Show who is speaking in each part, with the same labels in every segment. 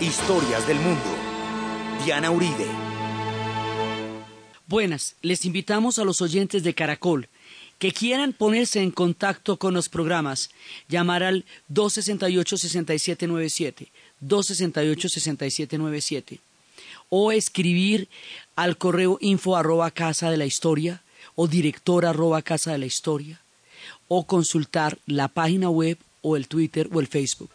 Speaker 1: Historias del mundo. Diana Uribe.
Speaker 2: Buenas, les invitamos a los oyentes de Caracol que quieran ponerse en contacto con los programas, llamar al 268-6797, 268-6797, o escribir al correo info arroba casa de la historia o director arroba casa de la historia, o consultar la página web o el Twitter o el Facebook.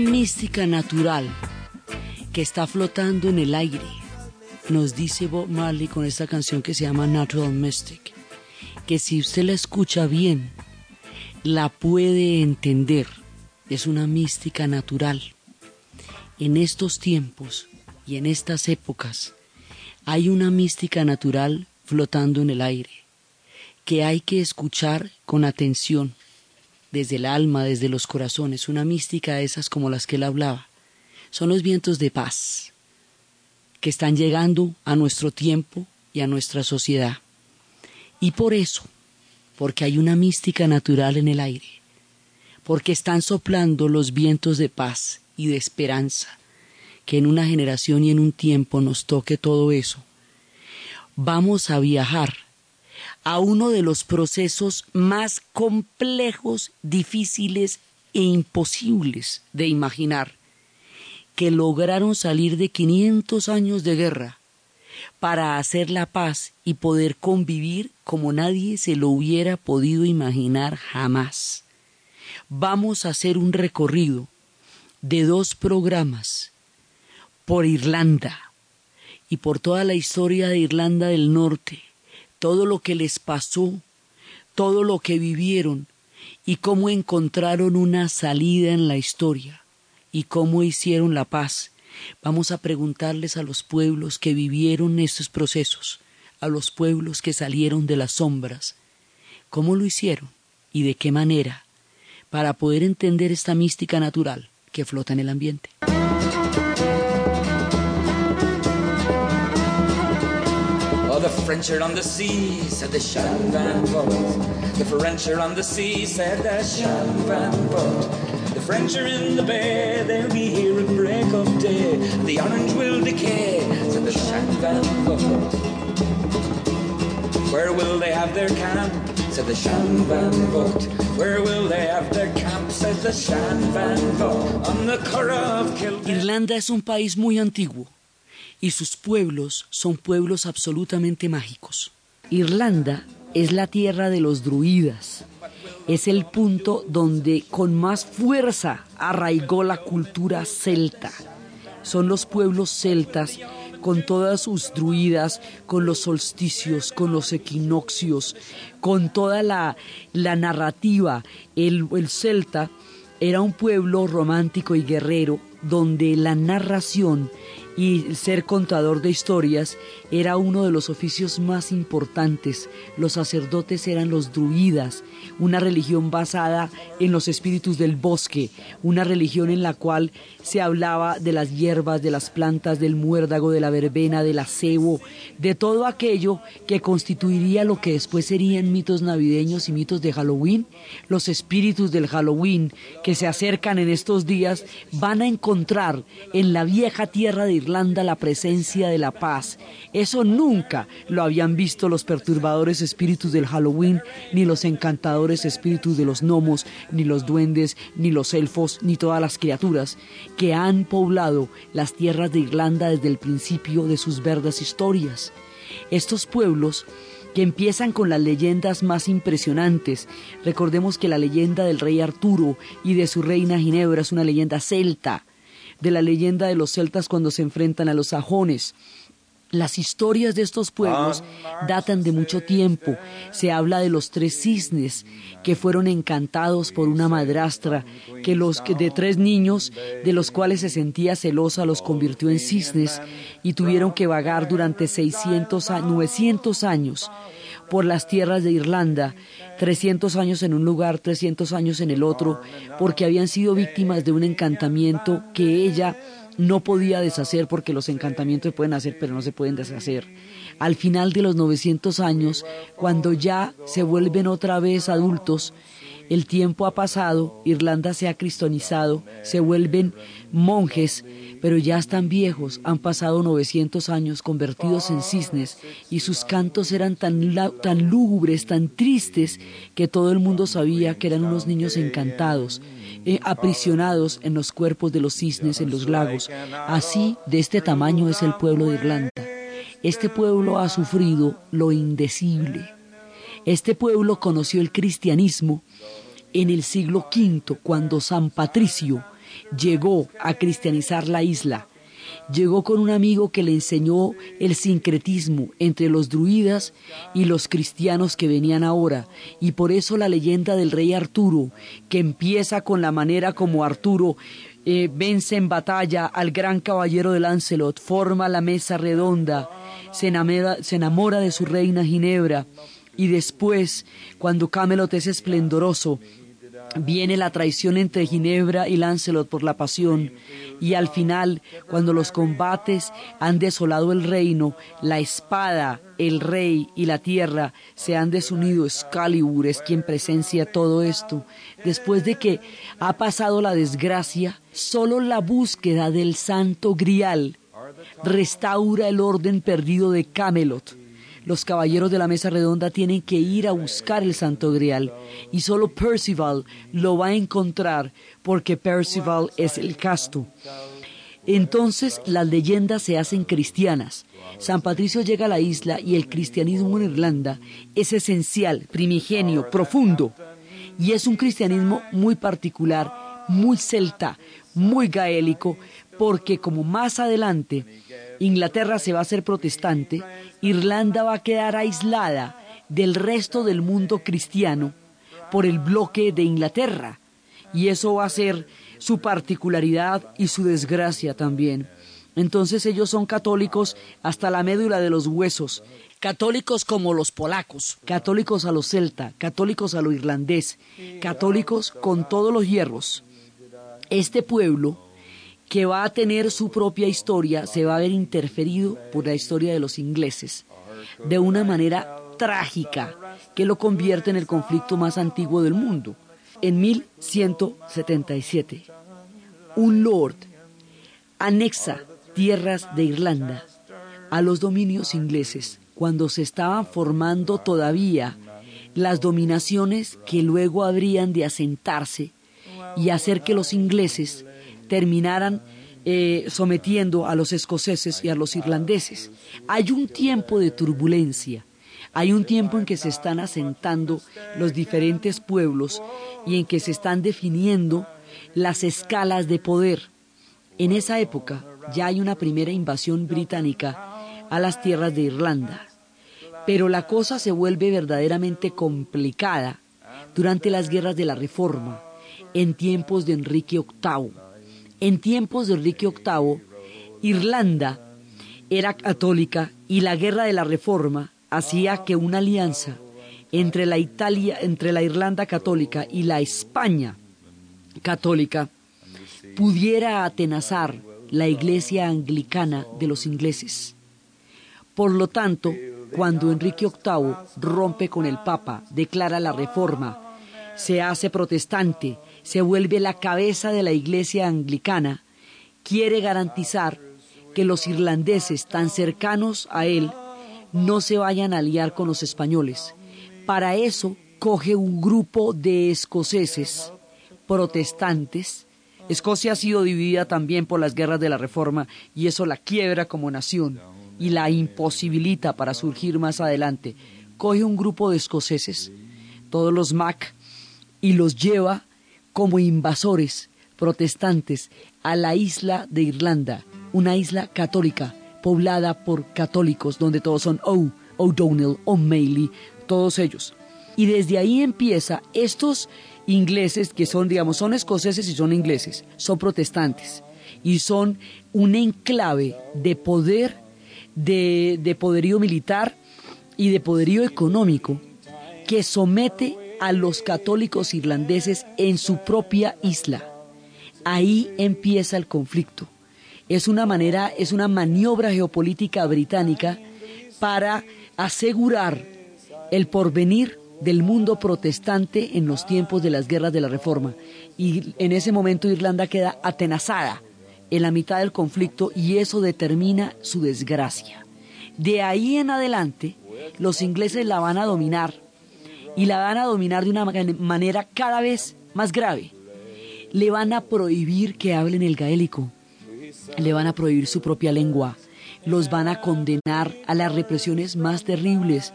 Speaker 2: Mística natural que está flotando en el aire, nos dice Bob Marley con esta canción que se llama Natural Mystic, que si usted la escucha bien, la puede entender. Es una mística natural. En estos tiempos y en estas épocas hay una mística natural flotando en el aire que hay que escuchar con atención desde el alma, desde los corazones, una mística de esas como las que él hablaba. Son los vientos de paz que están llegando a nuestro tiempo y a nuestra sociedad. Y por eso, porque hay una mística natural en el aire, porque están soplando los vientos de paz y de esperanza, que en una generación y en un tiempo nos toque todo eso, vamos a viajar a uno de los procesos más complejos, difíciles e imposibles de imaginar, que lograron salir de 500 años de guerra para hacer la paz y poder convivir como nadie se lo hubiera podido imaginar jamás. Vamos a hacer un recorrido de dos programas por Irlanda y por toda la historia de Irlanda del Norte, todo lo que les pasó, todo lo que vivieron y cómo encontraron una salida en la historia y cómo hicieron la paz. Vamos a preguntarles a los pueblos que vivieron estos procesos, a los pueblos que salieron de las sombras, cómo lo hicieron y de qué manera, para poder entender esta mística natural que flota en el ambiente.
Speaker 3: French are on the sea, said the Shan Van Vogt. The French are on the sea, said the Shan Van Vogt. The French are in the bay, they'll be here at break of day. The orange will decay, said the Shan Van Vogt. Where will they have their camp? Said the Shan Van Vogt. Where will they have their camp? Said the Shan Van Vogt. On the.
Speaker 2: Irlanda es un país muy antiguo y sus pueblos son pueblos absolutamente mágicos. Irlanda es la tierra de los druidas. Es el punto donde con más fuerza arraigó la cultura celta. Son los pueblos celtas con todas sus druidas, con los solsticios, con los equinoccios, con toda la, narrativa. El, el celta era un pueblo romántico y guerrero donde la narración y ser contador de historias era uno de los oficios más importantes. Los sacerdotes eran los druidas, una religión basada en los espíritus del bosque, una religión en la cual se hablaba de las hierbas, de las plantas, del muérdago, de la verbena, del acebo, de todo aquello que constituiría lo que después serían mitos navideños y mitos de Halloween. Los espíritus del Halloween que se acercan en estos días van a encontrar en la vieja tierra de Irlanda la presencia de la paz. Eso nunca lo habían visto los perturbadores espíritus del Halloween, ni los encantadores espíritus de los gnomos, ni los duendes, ni los elfos, ni todas las criaturas que han poblado las tierras de Irlanda desde el principio de sus verdes historias. Estos pueblos que empiezan con las leyendas más impresionantes. Recordemos que la leyenda del rey Arturo y de su reina Ginebra es una leyenda celta, de la leyenda de los celtas cuando se enfrentan a los sajones. Las historias de estos pueblos datan de mucho tiempo. Se habla de los tres cisnes que fueron encantados por una madrastra que los de tres niños de los cuales se sentía celosa los convirtió en cisnes y tuvieron que vagar durante 600 a 900 años por las tierras de Irlanda, 300 años en un lugar, 300 años en el otro, porque habían sido víctimas de un encantamiento que ella no podía deshacer porque los encantamientos se pueden hacer pero no se pueden deshacer. Al final de los 900 años, cuando ya se vuelven otra vez adultos, el tiempo ha pasado, Irlanda se ha cristianizado, se vuelven monjes, pero ya están viejos, han pasado 900 años convertidos en cisnes y sus cantos eran tan, tan lúgubres, tan tristes, que todo el mundo sabía que eran unos niños encantados, eh, aprisionados en los cuerpos de los cisnes en los lagos. Así, de este tamaño es el pueblo de Irlanda. Este pueblo ha sufrido lo indecible. Este pueblo conoció el cristianismo en el siglo V, cuando San Patricio llegó a cristianizar la isla. Llegó con un amigo que le enseñó el sincretismo entre los druidas y los cristianos que venían ahora, y por eso la leyenda del rey Arturo, que empieza con la manera como Arturo eh, vence en batalla al gran caballero de Lancelot, forma la mesa redonda, se enamora de su reina Ginebra, y después, cuando Camelot es esplendoroso, viene la traición entre Ginebra y Lancelot por la pasión, y al final, cuando los combates han desolado el reino, la espada, el rey y la tierra se han desunido, Excalibur es quien presencia todo esto. Después de que ha pasado la desgracia, solo la búsqueda del santo grial restaura el orden perdido de Camelot los caballeros de la mesa redonda tienen que ir a buscar el Santo Grial y solo Percival lo va a encontrar porque Percival es el casto. Entonces las leyendas se hacen cristianas. San Patricio llega a la isla y el cristianismo en Irlanda es esencial, primigenio, profundo. Y es un cristianismo muy particular, muy celta, muy gaélico, porque como más adelante Inglaterra se va a hacer protestante, Irlanda va a quedar aislada del resto del mundo cristiano por el bloque de Inglaterra. Y eso va a ser su particularidad y su desgracia también. Entonces ellos son católicos hasta la médula de los huesos, católicos como los polacos, católicos a lo celta, católicos a lo irlandés, católicos con todos los hierros. Este pueblo que va a tener su propia historia, se va a ver interferido por la historia de los ingleses de una manera trágica que lo convierte en el conflicto más antiguo del mundo. En 1177, un lord anexa tierras de Irlanda a los dominios ingleses cuando se estaban formando todavía las dominaciones que luego habrían de asentarse y hacer que los ingleses terminaran eh, sometiendo a los escoceses y a los irlandeses. Hay un tiempo de turbulencia, hay un tiempo en que se están asentando los diferentes pueblos y en que se están definiendo las escalas de poder. En esa época ya hay una primera invasión británica a las tierras de Irlanda, pero la cosa se vuelve verdaderamente complicada durante las guerras de la Reforma, en tiempos de Enrique VIII en tiempos de Enrique VIII, Irlanda era católica y la guerra de la Reforma hacía que una alianza entre la Italia, entre la Irlanda católica y la España católica pudiera atenazar la iglesia anglicana de los ingleses. Por lo tanto, cuando Enrique VIII rompe con el Papa, declara la reforma, se hace protestante, se vuelve la cabeza de la iglesia anglicana, quiere garantizar que los irlandeses tan cercanos a él no se vayan a liar con los españoles. Para eso coge un grupo de escoceses protestantes. Escocia ha sido dividida también por las guerras de la Reforma y eso la quiebra como nación y la imposibilita para surgir más adelante. Coge un grupo de escoceses, todos los Mac, y los lleva como invasores protestantes a la isla de Irlanda, una isla católica poblada por católicos donde todos son O, O'Donnell, O'Malley, todos ellos. Y desde ahí empieza estos ingleses que son, digamos, son escoceses y son ingleses, son protestantes y son un enclave de poder, de, de poderío militar y de poderío económico que somete a los católicos irlandeses en su propia isla. Ahí empieza el conflicto. Es una manera, es una maniobra geopolítica británica para asegurar el porvenir del mundo protestante en los tiempos de las guerras de la Reforma. Y en ese momento Irlanda queda atenazada en la mitad del conflicto y eso determina su desgracia. De ahí en adelante, los ingleses la van a dominar y la van a dominar de una manera cada vez más grave. Le van a prohibir que hablen el gaélico, le van a prohibir su propia lengua, los van a condenar a las represiones más terribles.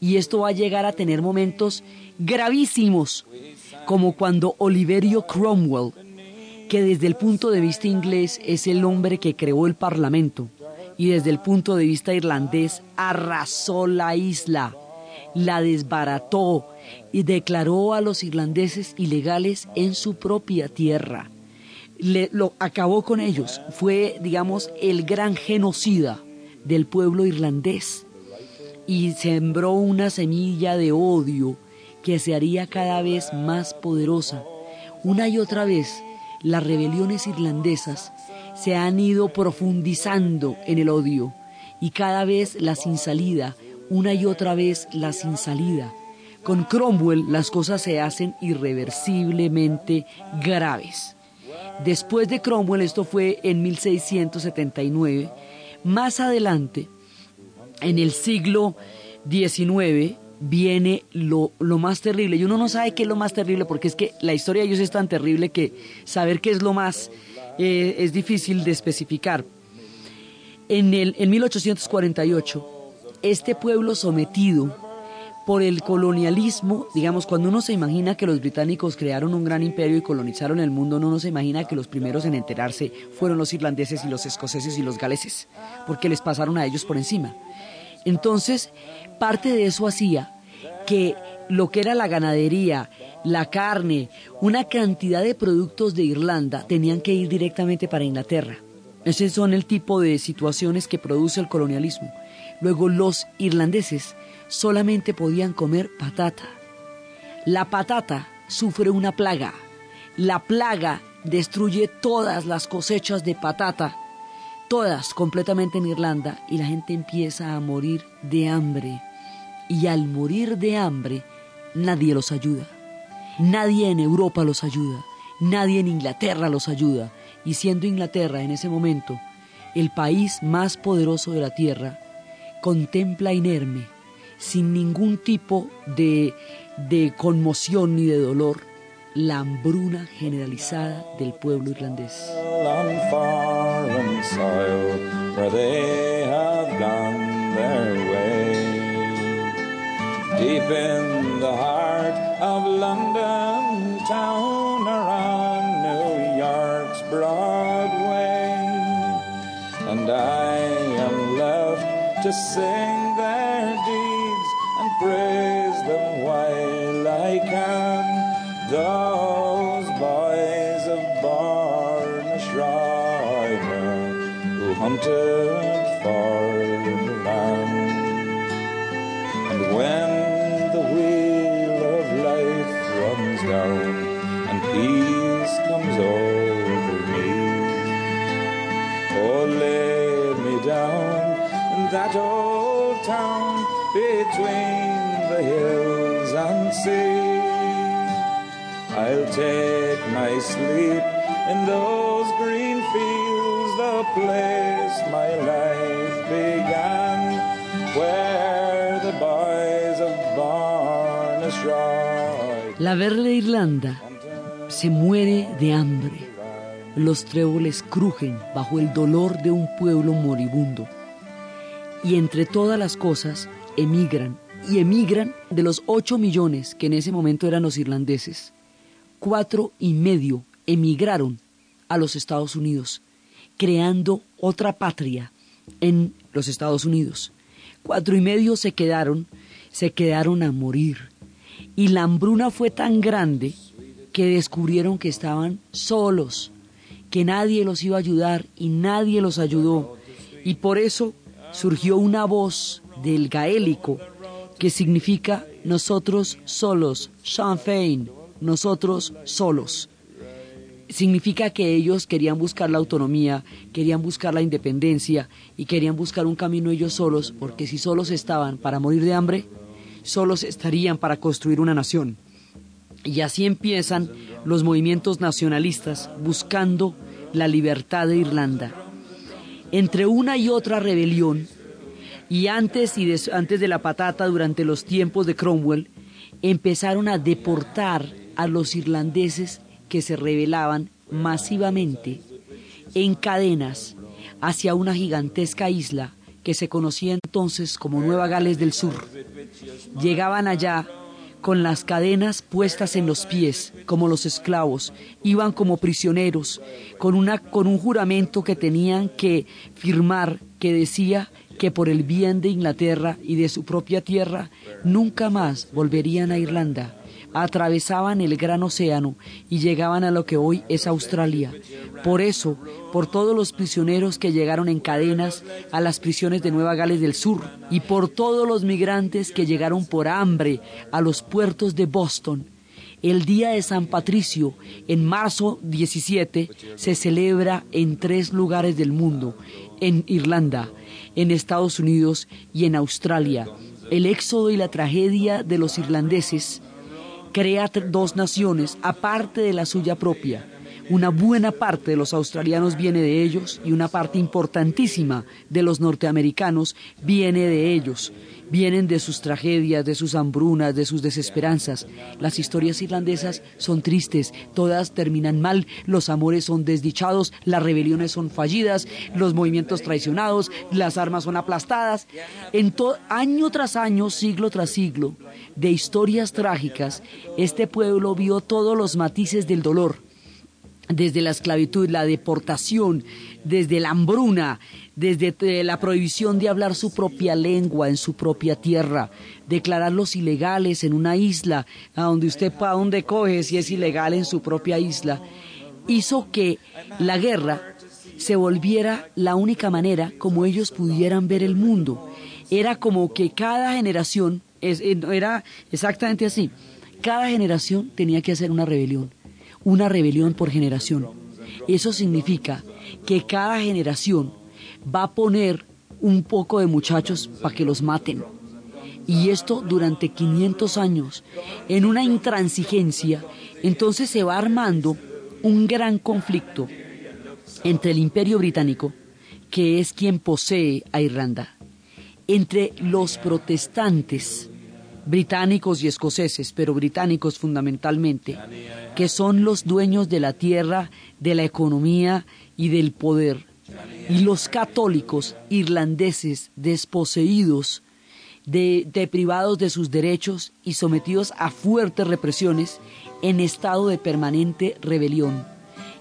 Speaker 2: Y esto va a llegar a tener momentos gravísimos, como cuando Oliverio Cromwell, que desde el punto de vista inglés es el hombre que creó el Parlamento, y desde el punto de vista irlandés arrasó la isla, la desbarató y declaró a los irlandeses ilegales en su propia tierra. lo acabó con ellos, fue, digamos, el gran genocida del pueblo irlandés y sembró una semilla de odio que se haría cada vez más poderosa. Una y otra vez, las rebeliones irlandesas se han ido profundizando en el odio y cada vez la sin salida, una y otra vez la sin salida. Con Cromwell las cosas se hacen irreversiblemente graves. Después de Cromwell, esto fue en 1679, más adelante, en el siglo XIX viene lo, más terrible. Y uno no sabe qué es lo más terrible porque es que la historia de ellos es tan terrible que saber qué es lo más eh, es difícil de especificar. En, el, en 1848, este pueblo sometido por el colonialismo, digamos, cuando uno se imagina que los británicos crearon un gran imperio y colonizaron el mundo, uno no se imagina que los primeros en enterarse fueron los irlandeses y los escoceses y los galeses, porque les pasaron a ellos por encima. Entonces, parte de eso hacía que lo que era la ganadería, la carne, una cantidad de productos de Irlanda tenían que ir directamente para Inglaterra. Ese son el tipo de situaciones que produce el colonialismo. Luego los irlandeses solamente podían comer patata. La patata sufre una plaga. La plaga destruye todas las cosechas de patata todas completamente en Irlanda y la gente empieza a morir de hambre. Y al morir de hambre, nadie los ayuda. Nadie en Europa los ayuda. Nadie en Inglaterra los ayuda. Y siendo Inglaterra en ese momento el país más poderoso de la tierra, contempla inerme, sin ningún tipo de, de conmoción ni de dolor, la hambruna generalizada del pueblo irlandés. Deep in the heart of London on New York's Broadway. To sing their deeds and praise them while I can. Those boys of Barnashrine
Speaker 3: who far take my sleep in those green fields, the place my life began, where the boys of
Speaker 2: La verde Irlanda se muere de hambre. Los tréboles crujen bajo el dolor de un pueblo moribundo. Y entre todas las cosas emigran, y emigran de los 8 millones que en ese momento eran los irlandeses. Cuatro y medio emigraron a los Estados Unidos, creando otra patria en los Estados Unidos. Cuatro y medio se quedaron, se quedaron a morir. Y la hambruna fue tan grande que descubrieron que estaban solos, que nadie los iba a ayudar y nadie los ayudó. Y por eso surgió una voz del gaélico que significa nosotros solos, Sinn Féin, nosotros solos. Significa que ellos querían buscar la autonomía, querían buscar la independencia y querían buscar un camino ellos solos, porque si solos estaban para morir de hambre, solos estarían para construir una nación. Y así empiezan los movimientos nacionalistas buscando la libertad de Irlanda. Entre una y otra rebelión, y antes, y des- antes de la patata, durante los tiempos de Cromwell, empezaron a deportar a los irlandeses que se rebelaban masivamente en cadenas hacia una gigantesca isla que se conocía entonces como Nueva Gales del Sur. Llegaban allá con las cadenas puestas en los pies, como los esclavos, iban como prisioneros, con, una, con un juramento que tenían que firmar que decía que por el bien de Inglaterra y de su propia tierra nunca más volverían a Irlanda. Atravesaban el gran océano y llegaban a lo que hoy es Australia. Por eso, por todos los prisioneros que llegaron en cadenas a las prisiones de Nueva Gales del Sur y por todos los migrantes que llegaron por hambre a los puertos de Boston, el Día de San Patricio, en marzo 17, se celebra en tres lugares del mundo, en Irlanda, en Estados Unidos y en Australia. El éxodo y la tragedia de los irlandeses crea dos naciones aparte de la suya propia. Una buena parte de los australianos viene de ellos y una parte importantísima de los norteamericanos viene de ellos. Vienen de sus tragedias, de sus hambrunas, de sus desesperanzas. Las historias irlandesas son tristes, todas terminan mal, los amores son desdichados, las rebeliones son fallidas, los movimientos traicionados, las armas son aplastadas. En año tras año, siglo tras siglo, de historias trágicas, este pueblo vio todos los matices del dolor desde la esclavitud, la deportación, desde la hambruna, desde eh, la prohibición de hablar su propia lengua en su propia tierra, declararlos ilegales en una isla, a donde usted para dónde coge si es ilegal en su propia isla, hizo que la guerra se volviera la única manera como ellos pudieran ver el mundo. Era como que cada generación, eh, era exactamente así, cada generación tenía que hacer una rebelión una rebelión por generación. Eso significa que cada generación va a poner un poco de muchachos para que los maten. Y esto durante 500 años, en una intransigencia, entonces se va armando un gran conflicto entre el imperio británico, que es quien posee a Irlanda, entre los protestantes, británicos y escoceses, pero británicos fundamentalmente, que son los dueños de la tierra, de la economía y del poder, y los católicos irlandeses desposeídos, de, de privados de sus derechos y sometidos a fuertes represiones en estado de permanente rebelión.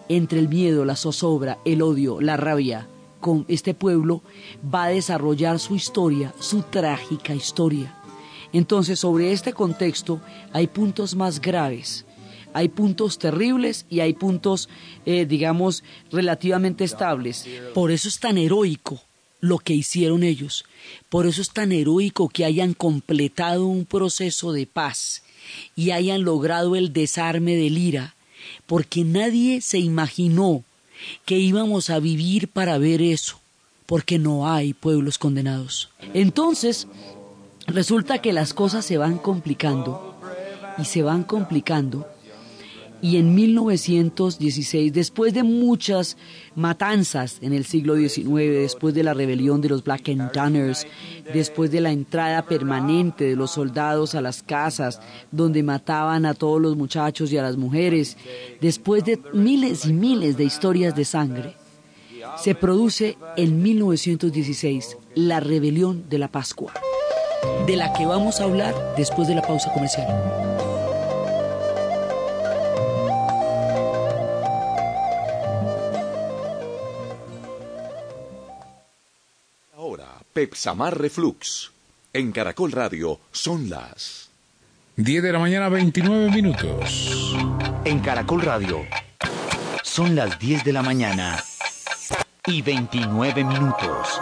Speaker 2: Entre el miedo, la zozobra, el odio, la rabia, con este pueblo va a desarrollar su historia, su trágica historia. Entonces, sobre este contexto hay puntos más graves. Hay puntos terribles y hay puntos, eh, digamos, relativamente estables. Por eso es tan heroico lo que hicieron ellos. Por eso es tan heroico que hayan completado un proceso de paz y hayan logrado el desarme del ira, porque nadie se imaginó que íbamos a vivir para ver eso, porque no hay pueblos condenados. Entonces, resulta que las cosas se van complicando y se van complicando. Y en 1916, después de muchas matanzas en el siglo XIX, después de la rebelión de los Black and Tanners, después de la entrada permanente de los soldados a las casas, donde mataban a todos los muchachos y a las mujeres, después de miles y miles de historias de sangre, se produce en 1916 la rebelión de la Pascua, de la que vamos a hablar después de la pausa comercial.
Speaker 4: Pepsamar Reflux. En Caracol Radio son las
Speaker 5: 10 de la mañana 29 minutos.
Speaker 1: En Caracol Radio son las 10 de la mañana y 29 minutos.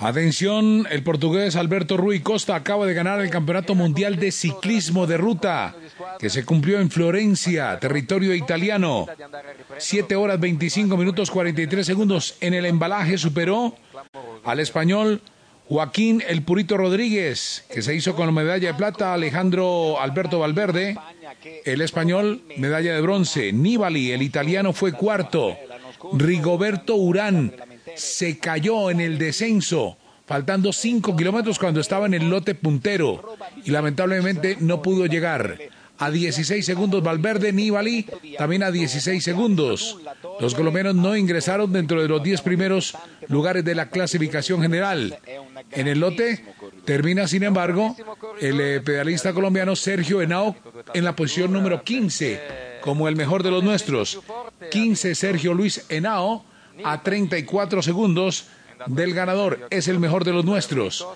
Speaker 5: Atención, el portugués Alberto Rui Costa acaba de ganar el Campeonato Mundial de Ciclismo de Ruta, que se cumplió en Florencia, territorio italiano. 7 horas 25 minutos 43 segundos. En el embalaje superó al español Joaquín El Purito Rodríguez, que se hizo con la medalla de plata, Alejandro Alberto Valverde, el español medalla de bronce, Nibali, el italiano fue cuarto, Rigoberto Urán, se cayó en el descenso, faltando 5 kilómetros cuando estaba en el lote puntero y lamentablemente no pudo llegar. A 16 segundos Valverde, Nibali también a 16 segundos. Los colombianos no ingresaron dentro de los 10 primeros lugares de la clasificación general. En el lote termina, sin embargo, el eh, pedalista colombiano Sergio Henao en la posición número 15, como el mejor de los nuestros. 15 Sergio Luis Henao a 34 segundos del ganador. Es el mejor de los nuestros.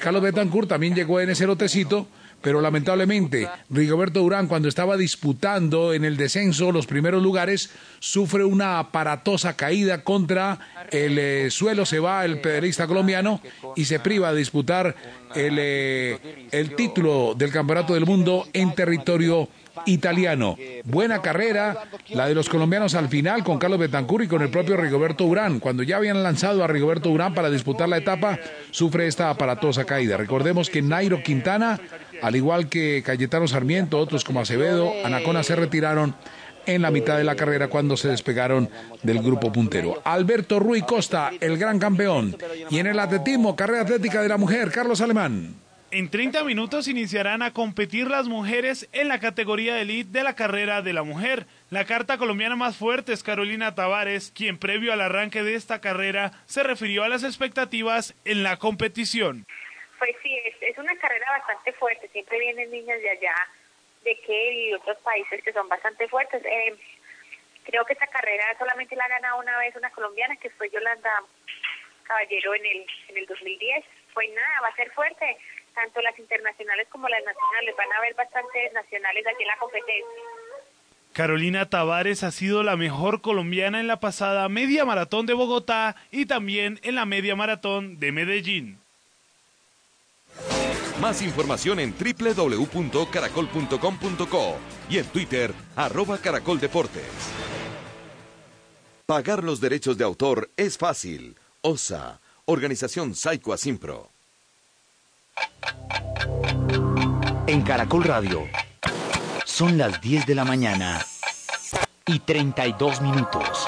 Speaker 5: Carlos Betancourt también llegó en ese lotecito, pero lamentablemente Rigoberto Durán, cuando estaba disputando en el descenso los primeros lugares, sufre una aparatosa caída contra el eh, suelo. Se va el pedalista colombiano y se priva de disputar el, eh, el título del Campeonato del Mundo en territorio italiano. Buena carrera, la de los colombianos al final con Carlos Betancur y con el propio Rigoberto Urán. Cuando ya habían lanzado a Rigoberto Urán para disputar la etapa, sufre esta aparatosa caída. Recordemos que Nairo Quintana, al igual que Cayetano Sarmiento, otros como Acevedo, Anacona se retiraron en la mitad de la carrera cuando se despegaron del grupo puntero. Alberto Rui Costa, el gran campeón. Y en el atletismo, carrera atlética de la mujer, Carlos Alemán.
Speaker 6: En 30 minutos iniciarán a competir las mujeres en la categoría elite de la carrera de la mujer. La carta colombiana más fuerte es Carolina Tavares, quien previo al arranque de esta carrera se refirió a las expectativas en la competición.
Speaker 7: Pues sí, es, una carrera bastante fuerte. Siempre vienen niñas de allá, de que y otros países que son bastante fuertes. Eh, creo que esta carrera solamente la ha ganado una vez una colombiana, que fue Yolanda Caballero en el, en el 2010. Pues nada, va a ser fuerte tanto las internacionales como las nacionales. Van a haber bastantes nacionales aquí en la competencia.
Speaker 6: Carolina Tavares ha sido la mejor colombiana en la pasada media maratón de Bogotá y también en la media maratón de Medellín.
Speaker 4: Más información en www.caracol.com.co y en Twitter, arroba caracoldeportes. Pagar los derechos de autor es fácil. OSA, Organización Saico Asimpro.
Speaker 1: En Caracol Radio son las 10 de la mañana y 32 minutos.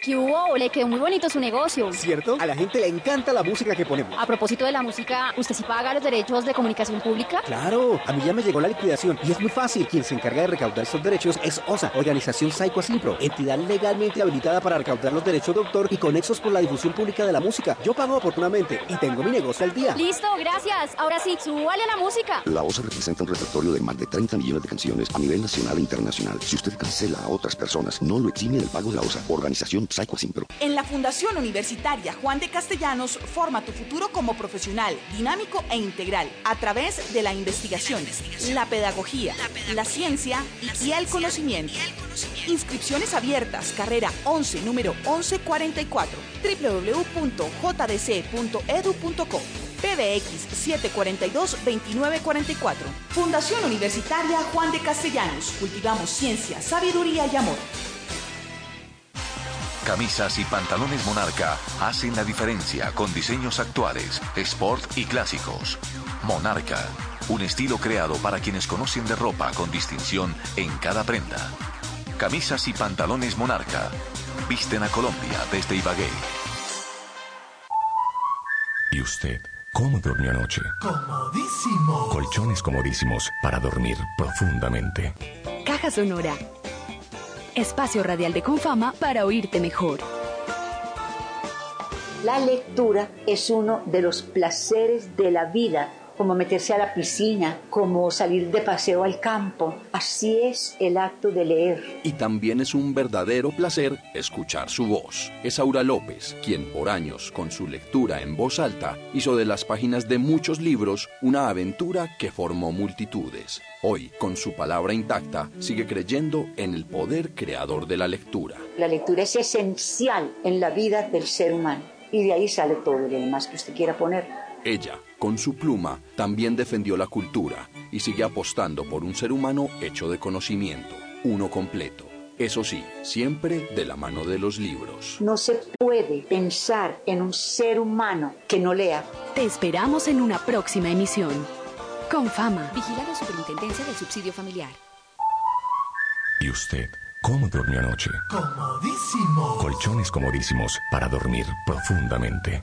Speaker 8: ¿Qué hubo? Le quedó muy bonito su negocio.
Speaker 9: ¿Cierto? A la gente le encanta la música que ponemos.
Speaker 8: A propósito de la música, ¿usted sí paga los derechos de comunicación pública?
Speaker 9: Claro, a mí ya me llegó la liquidación y es muy fácil. Quien se encarga de recaudar estos derechos es OSA, Organización Psycho Asimpro, entidad legalmente habilitada para recaudar los derechos de autor y conexos con la difusión pública de la música. Yo pago oportunamente y tengo mi negocio al día.
Speaker 8: Listo, gracias. Ahora sí, súbale a la música.
Speaker 10: La OSA representa un repertorio de más de 30 millones de canciones a nivel nacional e internacional. Si usted cancela a otras personas, no lo exime del pago de la OSA, Organización.
Speaker 11: En la Fundación Universitaria Juan de Castellanos forma tu futuro como profesional, dinámico e integral a través de la investigación, la pedagogía, la ciencia y el conocimiento. Inscripciones abiertas, carrera 11, número 1144, www.jdc.edu.co. PBX 742-2944. Fundación Universitaria Juan de Castellanos. Cultivamos ciencia, sabiduría y amor.
Speaker 12: Camisas y pantalones Monarca hacen la diferencia con diseños actuales, sport y clásicos. Monarca, un estilo creado para quienes conocen de ropa con distinción en cada prenda. Camisas y pantalones Monarca visten a Colombia desde Ibagué.
Speaker 13: ¿Y usted? ¿Cómo durmió anoche?
Speaker 14: Comodísimo.
Speaker 13: Colchones comodísimos para dormir profundamente.
Speaker 15: Caja Sonora espacio radial de Confama para oírte mejor.
Speaker 16: La lectura es uno de los placeres de la vida como meterse a la piscina, como salir de paseo al campo. Así es el acto de leer.
Speaker 17: Y también es un verdadero placer escuchar su voz. Es Aura López, quien por años, con su lectura en voz alta, hizo de las páginas de muchos libros una aventura que formó multitudes. Hoy, con su palabra intacta, sigue creyendo en el poder creador de la lectura.
Speaker 16: La lectura es esencial en la vida del ser humano. Y de ahí sale todo lo demás que usted quiera poner.
Speaker 17: Ella, con su pluma, también defendió la cultura y sigue apostando por un ser humano hecho de conocimiento, uno completo. Eso sí, siempre de la mano de los libros.
Speaker 16: No se puede pensar en un ser humano que no lea.
Speaker 15: Te esperamos en una próxima emisión. Con fama.
Speaker 8: Vigila la Superintendencia del Subsidio Familiar.
Speaker 13: ¿Y usted? ¿Cómo durmió anoche?
Speaker 14: Comodísimo.
Speaker 13: Colchones comodísimos para dormir profundamente.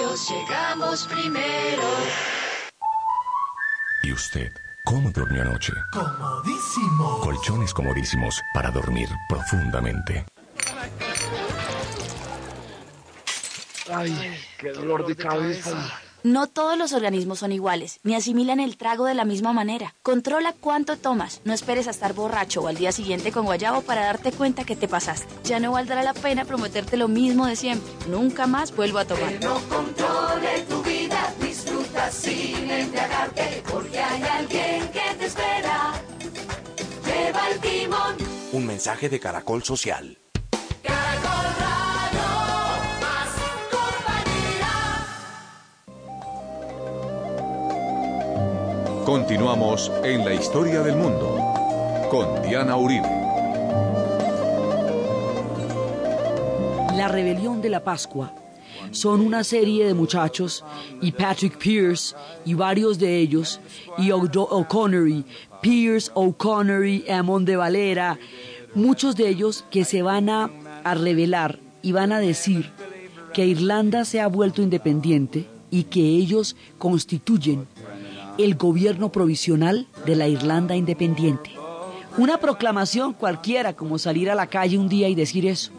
Speaker 14: llegamos primero.
Speaker 13: ¿Y usted? ¿Cómo durmió anoche?
Speaker 14: Comodísimo.
Speaker 13: Colchones comodísimos para dormir profundamente.
Speaker 18: Ay, qué dolor de cabeza.
Speaker 19: No todos los organismos son iguales, ni asimilan el trago de la misma manera. Controla cuánto tomas. No esperes a estar borracho o al día siguiente con guayabo para darte cuenta que te pasaste. Ya no valdrá la pena prometerte lo mismo de siempre. Nunca más vuelvo a tomar.
Speaker 14: Que no controle tu vida, disfruta sin embriagarte, porque hay alguien que te espera. Lleva el timón.
Speaker 20: Un mensaje de Caracol Social.
Speaker 14: Caracol
Speaker 4: Continuamos en la historia del mundo con Diana Uribe.
Speaker 2: La rebelión de la Pascua son una serie de muchachos y Patrick Pierce y varios de ellos y O'Connery, Pierce, O'Connery, Amon de Valera, muchos de ellos que se van a, a revelar y van a decir que Irlanda se ha vuelto independiente y que ellos constituyen el gobierno provisional de la Irlanda independiente. Una proclamación cualquiera como salir a la calle un día y decir eso.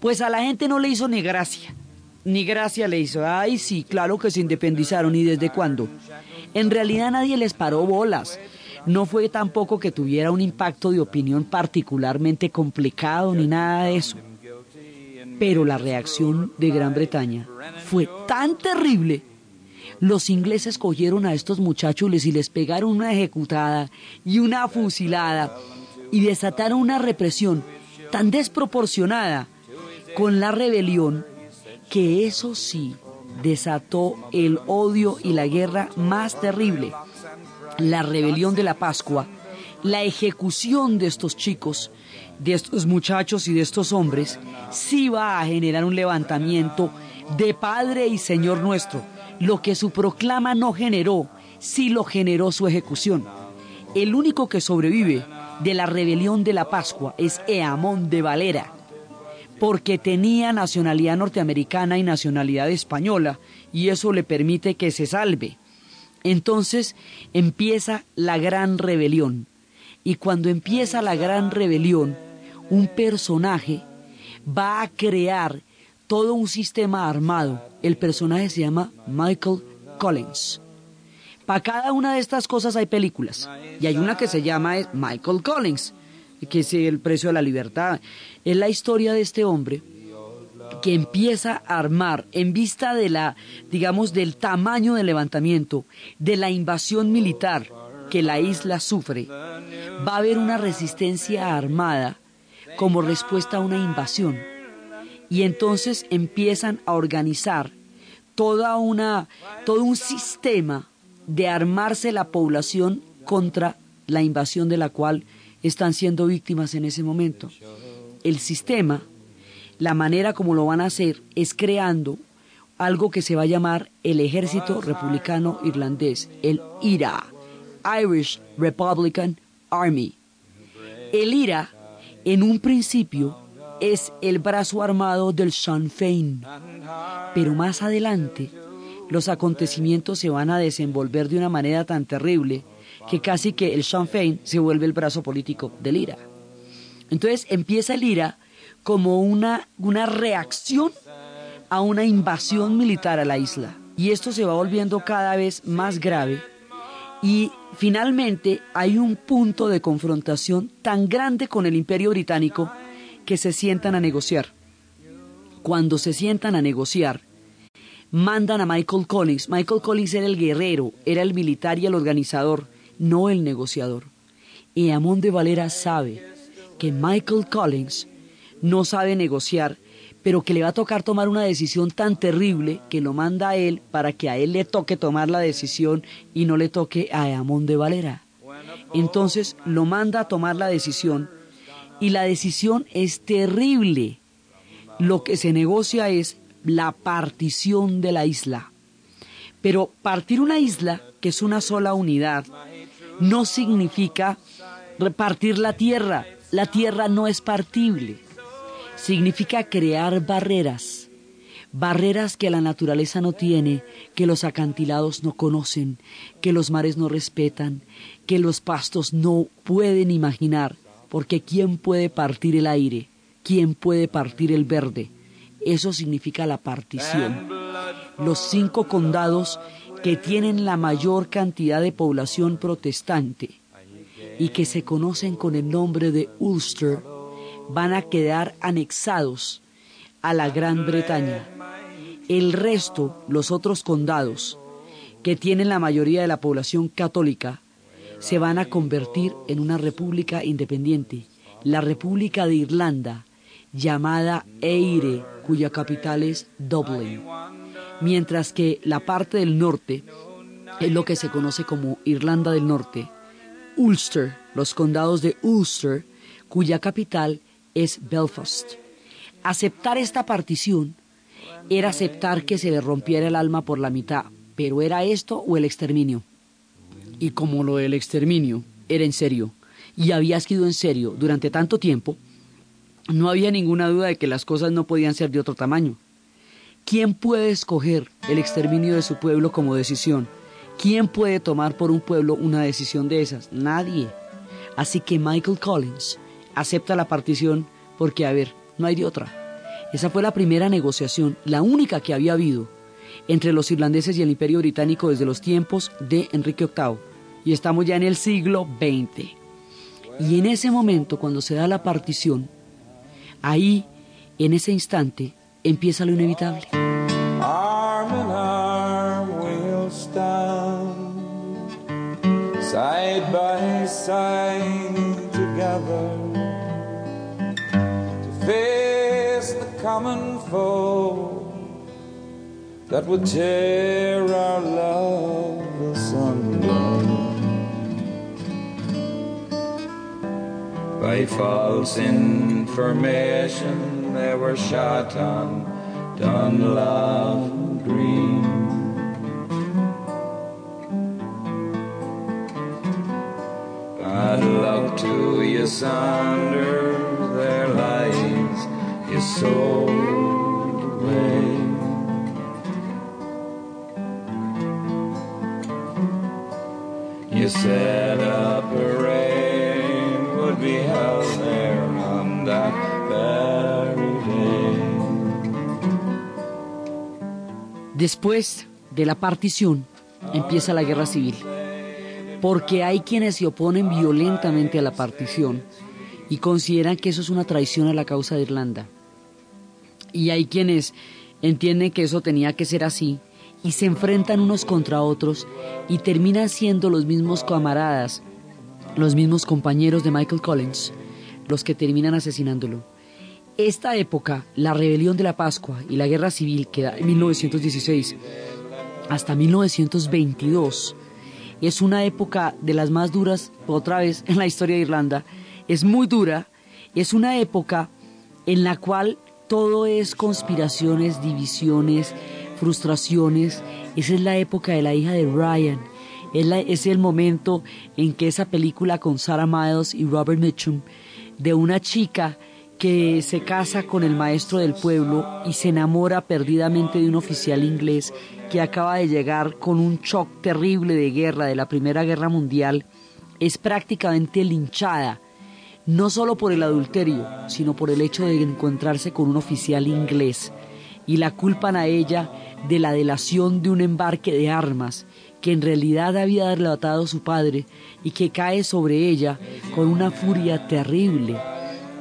Speaker 2: Pues a la gente no le hizo ni gracia. Ni gracia le hizo. Ay, sí, claro que se independizaron. ¿Y desde cuándo? En realidad nadie les paró bolas. No fue tampoco que tuviera un impacto de opinión particularmente complicado ni nada de eso. Pero la reacción de Gran Bretaña fue tan terrible. Los ingleses cogieron a estos muchachos y les pegaron una ejecutada y una fusilada y desataron una represión tan desproporcionada con la rebelión que eso sí desató el odio y la guerra más terrible, la rebelión de la Pascua, la ejecución de estos chicos, de estos muchachos y de estos hombres, sí va a generar un levantamiento de Padre y Señor nuestro. Lo que su proclama no generó, sí lo generó su ejecución. El único que sobrevive de la rebelión de la Pascua es Eamón de Valera, porque tenía nacionalidad norteamericana y nacionalidad española, y eso le permite que se salve. Entonces empieza la gran rebelión. Y cuando empieza la gran rebelión, un personaje va a crear todo un sistema armado. El personaje se llama Michael Collins. Para cada una de estas cosas hay películas. Y hay una que se llama Michael Collins, que es el precio de la libertad. Es la historia de este hombre que empieza a armar en vista de la, digamos, del tamaño del levantamiento, de la invasión militar que la isla sufre, va a haber una resistencia armada como respuesta a una invasión. Y entonces empiezan a organizar toda una, todo un sistema de armarse la población contra la invasión de la cual están siendo víctimas en ese momento. El sistema, la manera como lo van a hacer es creando algo que se va a llamar el Ejército Republicano Irlandés, el IRA, Irish Republican Army. El IRA, en un principio, es el brazo armado del Sinn Féin, pero más adelante los acontecimientos se van a desenvolver de una manera tan terrible que casi que el Sinn Féin se vuelve el brazo político del IRA. Entonces empieza el IRA como una, una reacción a una invasión militar a la isla. Y esto se va volviendo cada vez más grave. Y finalmente hay un punto de confrontación tan grande con el imperio británico que se sientan a negociar. Cuando se sientan a negociar, mandan a Michael Collins. Michael Collins era el guerrero, era el militar y el organizador, no el negociador. Y Amón de Valera sabe que Michael Collins no sabe negociar, pero que le va a tocar tomar una decisión tan terrible que lo manda a él para que a él le toque tomar la decisión y no le toque a Amón de Valera. Entonces lo manda a tomar la decisión y la decisión es terrible. Lo que se negocia es la partición de la isla. Pero partir una isla, que es una sola unidad, no significa repartir la tierra. La tierra no es partible. Significa crear barreras. Barreras que la naturaleza no tiene, que los acantilados no conocen, que los mares no respetan, que los pastos no pueden imaginar, porque ¿quién puede partir el aire? ¿Quién puede partir el verde? Eso significa la partición. Los cinco condados que tienen la mayor cantidad de población protestante y que se conocen con el nombre de Ulster van a quedar anexados a la Gran Bretaña. El resto, los otros condados, que tienen la mayoría de la población católica, se van a convertir en una república independiente, la República de Irlanda, llamada Eire, cuya capital es Dublin, mientras que la parte del norte es lo que se conoce como Irlanda del Norte, Ulster, los condados de Ulster, cuya capital es Belfast. Aceptar esta partición era aceptar que se le rompiera el alma por la mitad, pero era esto o el exterminio. Y como lo del exterminio era en serio, y había sido en serio durante tanto tiempo, no había ninguna duda de que las cosas no podían ser de otro tamaño. ¿Quién puede escoger el exterminio de su pueblo como decisión? ¿Quién puede tomar por un pueblo una decisión de esas? Nadie. Así que Michael Collins acepta la partición porque, a ver, no hay de otra. Esa fue la primera negociación, la única que había habido entre los irlandeses y el imperio británico desde los tiempos de Enrique VIII. Y estamos ya en el siglo XX. Y en ese momento, cuando se da la partición, ahí, en ese instante, empieza lo inevitable.
Speaker 21: Arm in arm we'll stand, side by side together, to face the common foe that would tear our love By false information, they were shot on Dunlop Green. Bad luck to you, Saunders, their lives you sold away. You set up a
Speaker 2: Después de la partición empieza la guerra civil, porque hay quienes se oponen violentamente a la partición y consideran que eso es una traición a la causa de Irlanda. Y hay quienes entienden que eso tenía que ser así y se enfrentan unos contra otros y terminan siendo los mismos camaradas, los mismos compañeros de Michael Collins, los que terminan asesinándolo. Esta época, la rebelión de la Pascua y la guerra civil que da en 1916 hasta 1922, es una época de las más duras, otra vez, en la historia de Irlanda. Es muy dura, es una época en la cual todo es conspiraciones, divisiones, frustraciones. Esa es la época de la hija de Ryan. Es, la- es el momento en que esa película con Sarah Miles y Robert Mitchum, de una chica que se casa con el maestro del pueblo y se enamora perdidamente de un oficial inglés que acaba de llegar con un shock terrible de guerra de la Primera Guerra Mundial, es prácticamente linchada, no solo por el adulterio, sino por el hecho de encontrarse con un oficial inglés, y la culpan a ella de la delación de un embarque de armas que en realidad había delatado su padre y que cae sobre ella con una furia terrible.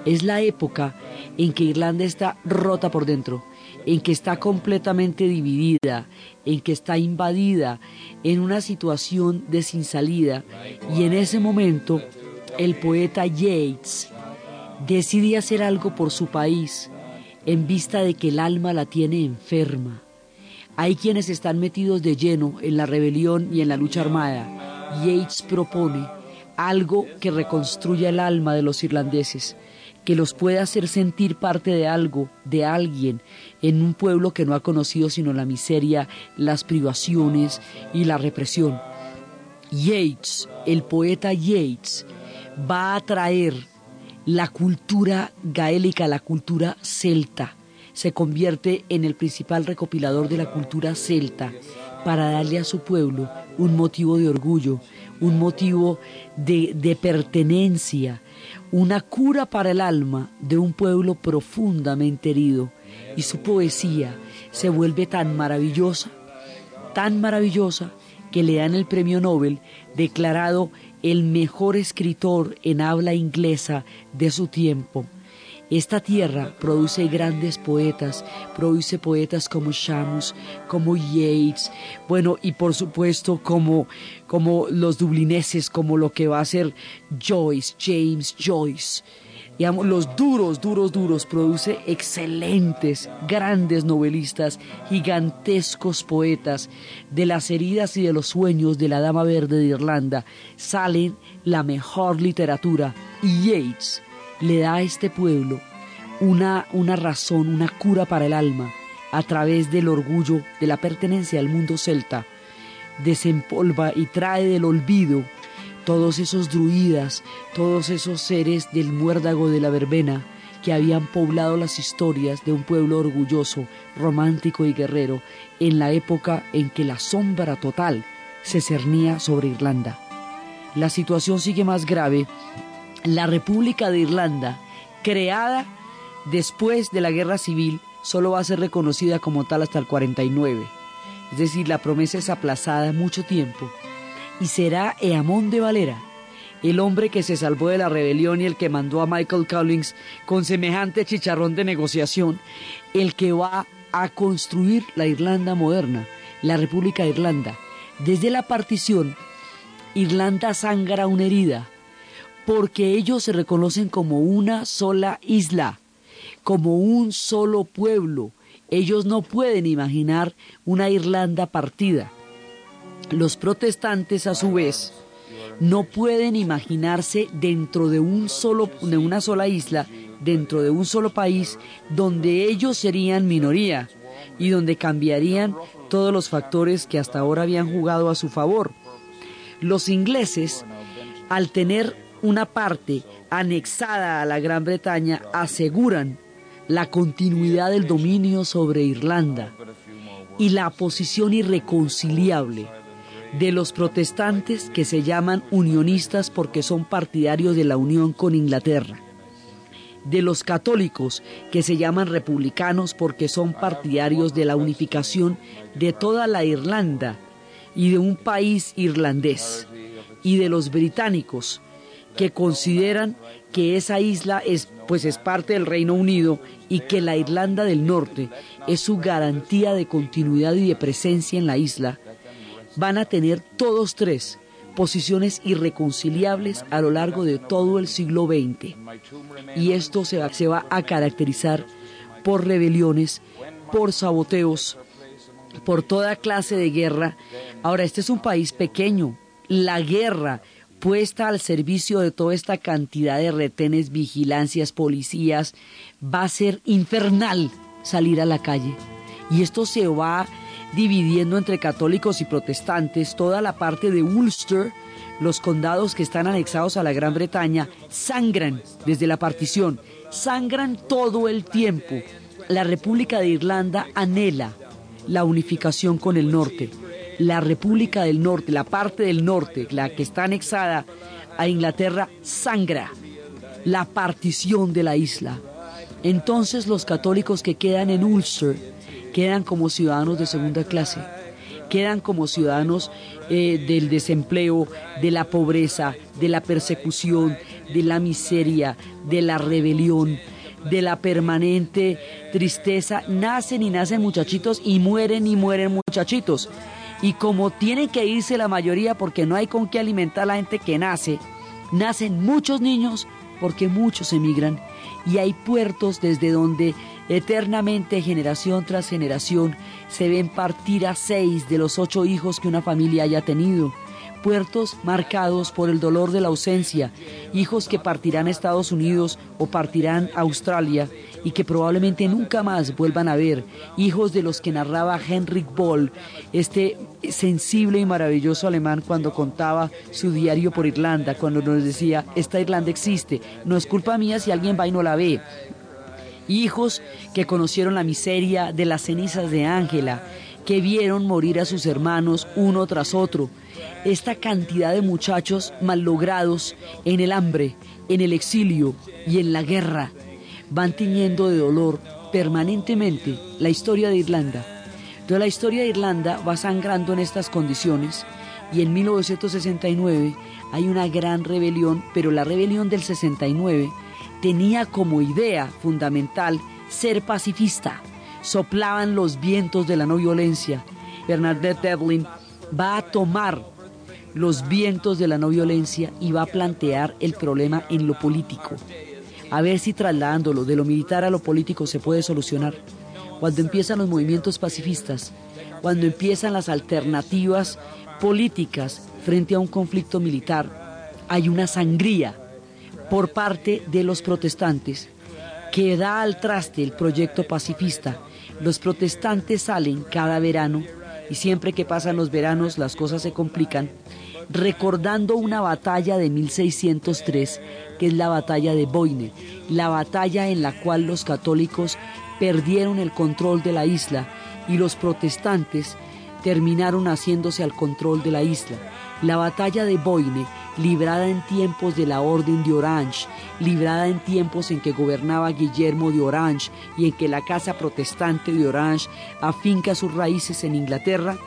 Speaker 2: Es la época en que Irlanda está rota por dentro, en que está completamente dividida, en que está invadida, en una situación de sin salida. Y en ese momento, el poeta Yeats decide hacer algo por su país en vista de que el alma la tiene enferma. Hay quienes están metidos de lleno en la rebelión y en la lucha armada. Yeats propone algo que reconstruya el alma de los irlandeses, que los pueda hacer sentir parte de algo, de alguien, en un pueblo que no ha conocido sino la miseria, las privaciones y la represión. Yeats, el poeta Yeats, va a traer la cultura gaélica, la cultura celta. Se convierte en el principal recopilador de la cultura celta para darle a su pueblo un motivo de orgullo, un motivo de, de pertenencia, una cura para el alma de un pueblo profundamente herido. Y su poesía se vuelve tan maravillosa, tan maravillosa, que le dan el premio Nobel declarado el mejor escritor en habla inglesa de su tiempo. Esta tierra produce grandes poetas, produce poetas como Shamus, como Yeats, bueno, y por supuesto como, como los dublineses, como lo que va a ser Joyce, James Joyce. Digamos, los duros, duros, duros, produce excelentes, grandes novelistas, gigantescos poetas. De las heridas y de los sueños de la Dama Verde de Irlanda salen la mejor literatura. Y Yeats le da a este pueblo una, una razón, una cura para el alma, a través del orgullo de la pertenencia al mundo celta. Desempolva y trae del olvido todos esos druidas, todos esos seres del muérdago de la verbena que habían poblado las historias de un pueblo orgulloso, romántico y guerrero en la época en que la sombra total se cernía sobre Irlanda. La situación sigue más grave. La República de Irlanda, creada después de la Guerra Civil, solo va a ser reconocida como tal hasta el 49. Es decir, la promesa es aplazada mucho tiempo y será Eamón de Valera, el hombre que se salvó de la rebelión y el que mandó a Michael Collins con semejante chicharrón de negociación, el que va a construir la Irlanda moderna, la República de Irlanda. Desde la partición, Irlanda sangra una herida, porque ellos se reconocen como una sola isla, como un solo pueblo, Ellos no pueden imaginar una Irlanda partida. Los protestantes, a su vez, no pueden imaginarse dentro de un solo de una sola isla, dentro de un solo país donde ellos serían minoría y donde cambiarían todos los factores que hasta ahora habían jugado a su favor. Los ingleses, al tener una parte anexada a la Gran Bretaña, aseguran la continuidad del dominio sobre Irlanda y la posición irreconciliable de los protestantes que se llaman unionistas porque son partidarios de la unión con Inglaterra, de los católicos que se llaman republicanos porque son partidarios de la unificación de toda la Irlanda y de un país irlandés, y de los británicos que consideran que esa isla es pues es parte del Reino Unido y que la Irlanda del Norte es su garantía de continuidad y de presencia en la isla van a tener todos tres posiciones irreconciliables a lo largo de todo el siglo XX. Y esto se va, se va a caracterizar por rebeliones, por saboteos, por toda clase de guerra. Ahora, este es un país pequeño. La guerra puesta al servicio de toda esta cantidad de retenes, vigilancias, policías, va a ser infernal salir a la calle. Y esto se va dividiendo entre católicos y protestantes toda la parte de Ulster, los condados que están anexados a la Gran Bretaña, sangran desde la partición, sangran todo el tiempo. La República de Irlanda anhela la unificación con el norte. La República del Norte, la parte del norte, la que está anexada a Inglaterra, sangra la partición de la isla. Entonces los católicos que quedan en Ulster quedan como ciudadanos de segunda clase, quedan como ciudadanos eh, del desempleo, de la pobreza, de la persecución, de la miseria, de la rebelión, de la permanente tristeza. Nacen y nacen muchachitos y mueren y mueren muchachitos. Y como tienen que irse la mayoría porque no hay con qué alimentar a la gente que nace, nacen muchos niños porque muchos emigran. Y hay puertos desde donde eternamente, generación tras generación, se ven partir a seis de los ocho hijos que una familia haya tenido. Puertos marcados por el dolor de la ausencia, hijos que partirán a Estados Unidos o partirán a Australia y que probablemente nunca más vuelvan a ver, hijos de los que narraba Henrik Boll, este sensible y maravilloso alemán cuando contaba su diario por Irlanda, cuando nos decía, esta Irlanda existe, no es culpa mía si alguien va y no la ve, hijos que conocieron la miseria de las cenizas de Ángela, que vieron morir a sus hermanos uno tras otro. Esta cantidad de muchachos mallogrados en el hambre, en el exilio y en la guerra van tiñendo de dolor permanentemente la historia de Irlanda. Toda la historia de Irlanda va sangrando en estas condiciones y en 1969 hay una gran rebelión, pero la rebelión del 69 tenía como idea fundamental ser pacifista. Soplaban los vientos de la no violencia. Bernadette Devlin va a tomar los vientos de la no violencia y va a plantear el problema en lo político. A ver si trasladándolo de lo militar a lo político se puede solucionar. Cuando empiezan los movimientos pacifistas, cuando empiezan las alternativas políticas frente a un conflicto militar, hay una sangría por parte de los protestantes que da al traste el proyecto pacifista. Los protestantes salen cada verano y siempre que pasan los veranos las cosas se complican, recordando una batalla de 1603, que es la batalla de Boine, la batalla en la cual los católicos perdieron el control de la isla y los protestantes terminaron haciéndose al control de la isla. La batalla de Boine librada en tiempos de la Orden de Orange, librada en tiempos en que gobernaba Guillermo de Orange y en que la Casa Protestante de Orange afinca sus raíces en Inglaterra,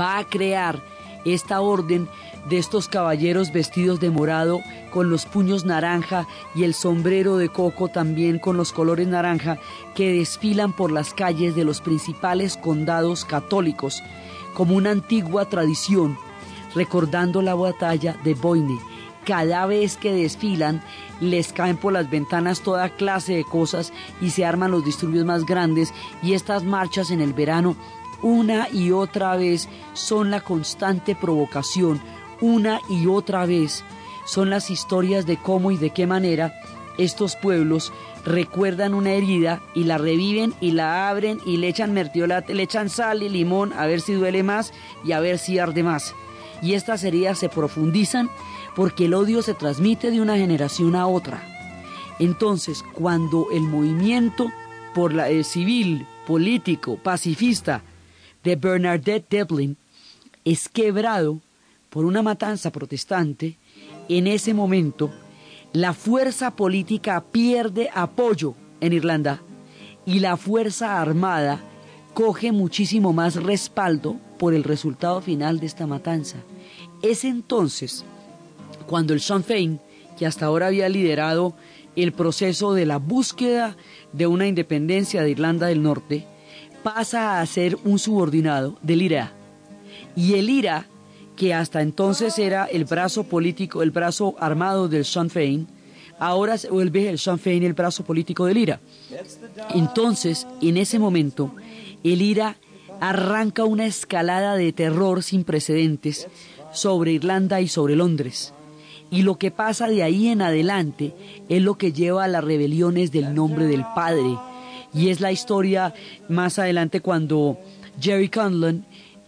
Speaker 2: va a crear esta orden de estos caballeros vestidos de morado con los puños naranja y el sombrero de coco también con los colores naranja que desfilan por las calles de los principales condados católicos como una antigua tradición recordando la batalla de Boine. cada vez que desfilan les caen por las ventanas toda clase de cosas y se arman los disturbios más grandes y estas marchas en el verano una y otra vez son la constante provocación, una y otra vez son las historias de cómo y de qué manera estos pueblos recuerdan una herida y la reviven y la abren y le echan mertiolate, le echan sal y limón a ver si duele más y a ver si arde más. Y estas heridas se profundizan porque el odio se transmite de una generación a otra. Entonces, cuando el movimiento por la eh, civil, político, pacifista de Bernadette Devlin es quebrado por una matanza protestante, en ese momento la fuerza política pierde apoyo en Irlanda y la fuerza armada coge muchísimo más respaldo por el resultado final de esta matanza. Es entonces cuando el Sinn Féin, que hasta ahora había liderado el proceso de la búsqueda de una independencia de Irlanda del Norte, pasa a ser un subordinado del IRA. Y el IRA que hasta entonces era el brazo político, el brazo armado del Sinn Féin, ahora se vuelve el Sinn Féin el brazo político del IRA. Entonces, en ese momento, el IRA arranca una escalada de terror sin precedentes sobre Irlanda y sobre Londres. Y lo que pasa de ahí en adelante es lo que lleva a las rebeliones del nombre del Padre. Y es la historia más adelante cuando Jerry Conlon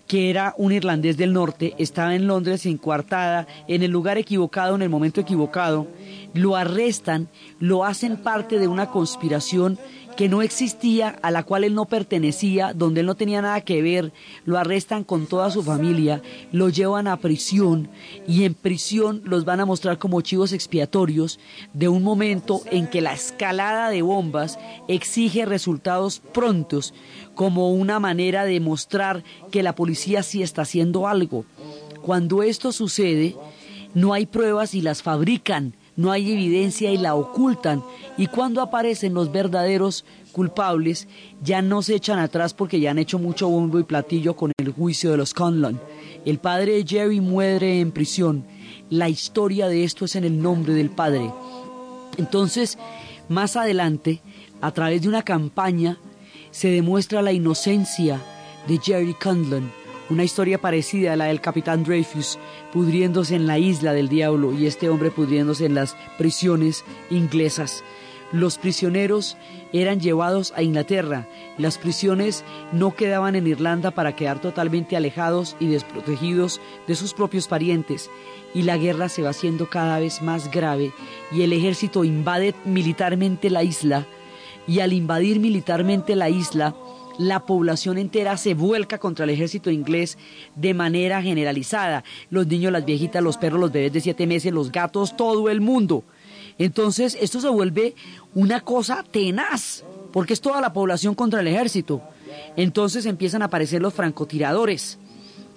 Speaker 2: que era un irlandés del norte, estaba en Londres encuartada, en el lugar equivocado, en el momento equivocado, lo arrestan, lo hacen parte de una conspiración que no existía, a la cual él no pertenecía, donde él no tenía nada que ver, lo arrestan con toda su familia, lo llevan a prisión y en prisión los van a mostrar como chivos expiatorios de un momento en que la escalada de bombas exige resultados prontos como una manera de mostrar que la policía sí está haciendo algo. Cuando esto sucede, no hay pruebas y las fabrican no hay evidencia y la ocultan. Y cuando aparecen los verdaderos culpables, ya no se echan atrás porque ya han hecho mucho bombo y platillo con el juicio de los Conlon. El padre de Jerry muere en prisión. La historia de esto es en el nombre del padre. Entonces, más adelante, a través de una campaña, se demuestra la inocencia de Jerry Conlon una historia parecida a la del capitán Dreyfus, pudriéndose en la isla del diablo y este hombre pudriéndose en las prisiones inglesas. Los prisioneros eran llevados a Inglaterra. Las prisiones no quedaban en Irlanda para quedar totalmente alejados y desprotegidos de sus propios parientes. Y la guerra se va haciendo cada vez más grave y el ejército invade militarmente la isla. Y al invadir militarmente la isla, la población entera se vuelca contra el ejército inglés de manera generalizada. Los niños, las viejitas, los perros, los bebés de siete meses, los gatos, todo el mundo. Entonces esto se vuelve una cosa tenaz, porque es toda la población contra el ejército. Entonces empiezan a aparecer los francotiradores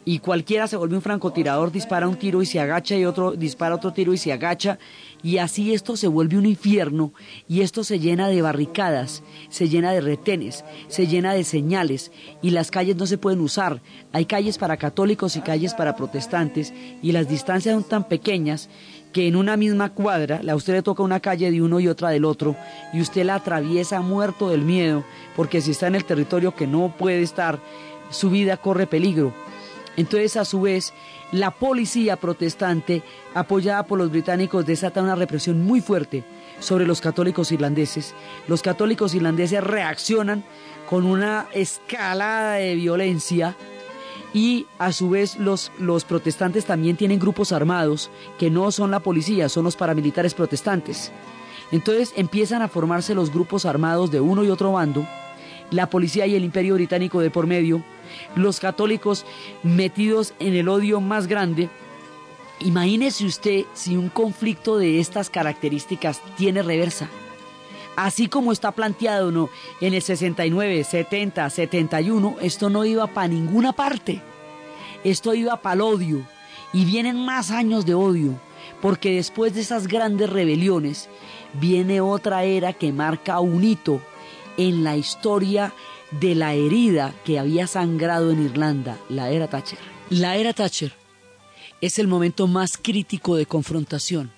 Speaker 2: y cualquiera se vuelve un francotirador, dispara un tiro y se agacha y otro dispara otro tiro y se agacha y así esto se vuelve un infierno y esto se llena de barricadas, se llena de retenes, se llena de señales y las calles no se pueden usar. Hay calles para católicos y calles para protestantes y las distancias son tan pequeñas que en una misma cuadra, a usted le toca una calle de uno y otra del otro, y usted la atraviesa muerto del miedo, porque si está en el territorio que no puede estar, su vida corre peligro. Entonces, a su vez, la policía protestante, apoyada por los británicos, desata una represión muy fuerte sobre los católicos irlandeses. Los católicos irlandeses reaccionan con una escalada de violencia y a su vez los, los protestantes también tienen grupos armados que no son la policía, son los paramilitares protestantes. Entonces empiezan a formarse los grupos armados de uno y otro bando, la policía y el imperio británico de por medio, los católicos metidos en el odio más grande. Imagínese usted si un conflicto de estas características tiene reversa. Así como está planteado ¿no? en el 69, 70, 71, esto no iba para ninguna parte. Esto iba para el odio. Y vienen más años de odio, porque después de esas grandes rebeliones viene otra era que marca un hito en la historia de la herida que había sangrado en Irlanda, la era Thatcher. La era Thatcher es el momento más crítico de confrontación,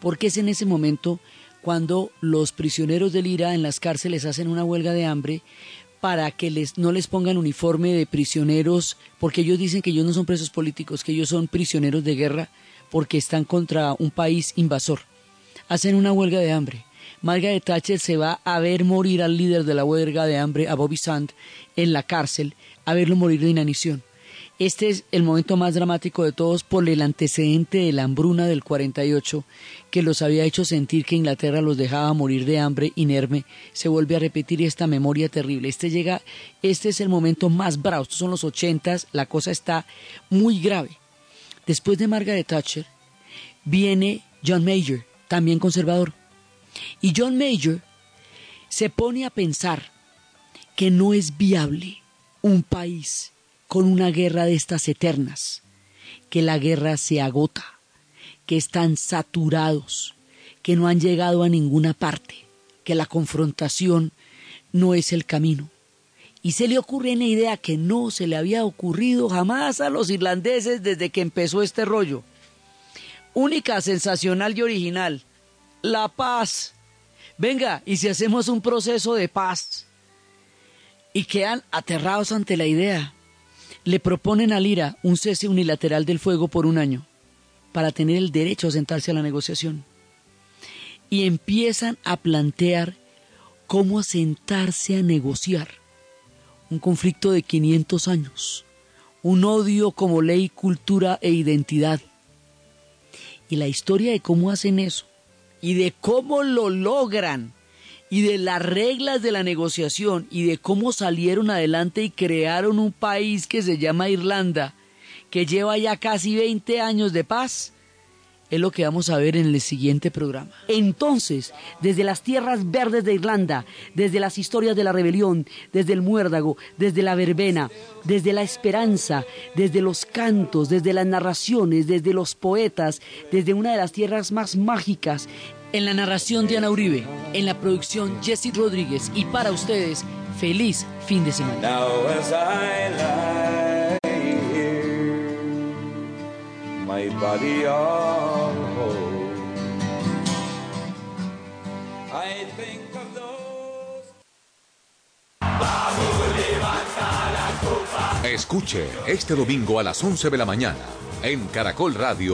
Speaker 2: porque es en ese momento cuando los prisioneros del IRA en las cárceles hacen una huelga de hambre para que les, no les pongan uniforme de prisioneros, porque ellos dicen que ellos no son presos políticos, que ellos son prisioneros de guerra porque están contra un país invasor. Hacen una huelga de hambre. Margaret Thatcher se va a ver morir al líder de la huelga de hambre, a Bobby Sand, en la cárcel, a verlo morir de inanición. Este es el momento más dramático de todos por el antecedente de la hambruna del 48 que los había hecho sentir que Inglaterra los dejaba morir de hambre inerme. Se vuelve a repetir esta memoria terrible. Este llega, este es el momento más bravo. Estos son los ochentas, la cosa está muy grave. Después de Margaret Thatcher viene John Major, también conservador. Y John Major se pone a pensar que no es viable un país con una guerra de estas eternas, que la guerra se agota, que están saturados, que no han llegado a ninguna parte, que la confrontación no es el camino. Y se le ocurre una idea que no se le había ocurrido jamás a los irlandeses desde que empezó este rollo. Única, sensacional y original. La paz. Venga, ¿y si hacemos un proceso de paz? Y quedan aterrados ante la idea le proponen al IRA un cese unilateral del fuego por un año para tener el derecho a sentarse a la negociación. Y empiezan a plantear cómo sentarse a negociar un conflicto de 500 años, un odio como ley, cultura e identidad. Y la historia de cómo hacen eso y de cómo lo logran y de las reglas de la negociación y de cómo salieron adelante y crearon un país que se llama Irlanda, que lleva ya casi 20 años de paz, es lo que vamos a ver en el siguiente programa. Entonces, desde las tierras verdes de Irlanda, desde las historias de la rebelión, desde el muérdago, desde la verbena, desde la esperanza, desde los cantos, desde las narraciones, desde los poetas, desde una de las tierras más mágicas, en la narración Diana Uribe, en la producción Jesse Rodríguez y para ustedes, feliz fin de semana.
Speaker 4: Escuche este domingo a las 11 de la mañana en Caracol Radio.